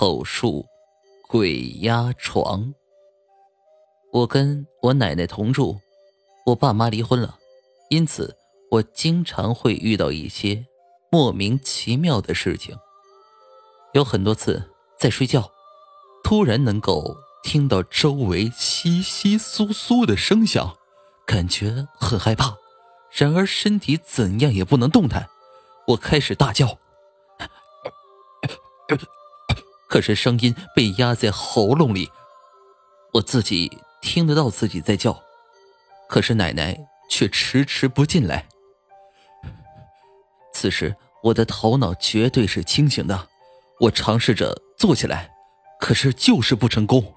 口述鬼压床。我跟我奶奶同住，我爸妈离婚了，因此我经常会遇到一些莫名其妙的事情。有很多次在睡觉，突然能够听到周围稀稀疏疏的声响，感觉很害怕，然而身体怎样也不能动弹。我开始大叫。可是声音被压在喉咙里，我自己听得到自己在叫，可是奶奶却迟迟不进来。此时我的头脑绝对是清醒的，我尝试着坐起来，可是就是不成功，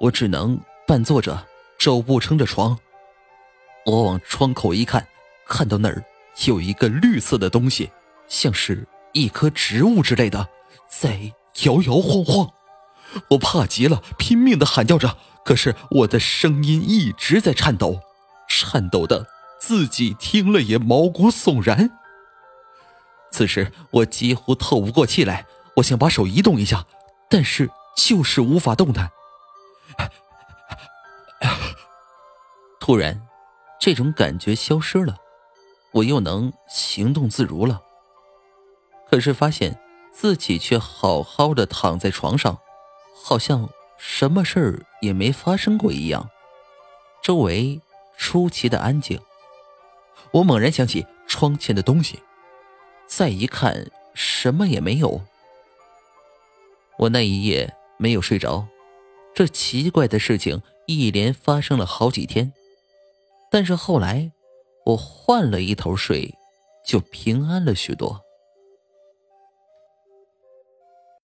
我只能半坐着，肘部撑着床。我往窗口一看，看到那儿有一个绿色的东西，像是一棵植物之类的，在。摇摇晃晃，我怕极了，拼命的喊叫着，可是我的声音一直在颤抖，颤抖的自己听了也毛骨悚然。此时我几乎透不过气来，我想把手移动一下，但是就是无法动弹。突然，这种感觉消失了，我又能行动自如了。可是发现。自己却好好的躺在床上，好像什么事儿也没发生过一样。周围出奇的安静。我猛然想起窗前的东西，再一看，什么也没有。我那一夜没有睡着，这奇怪的事情一连发生了好几天。但是后来，我换了一头睡，就平安了许多。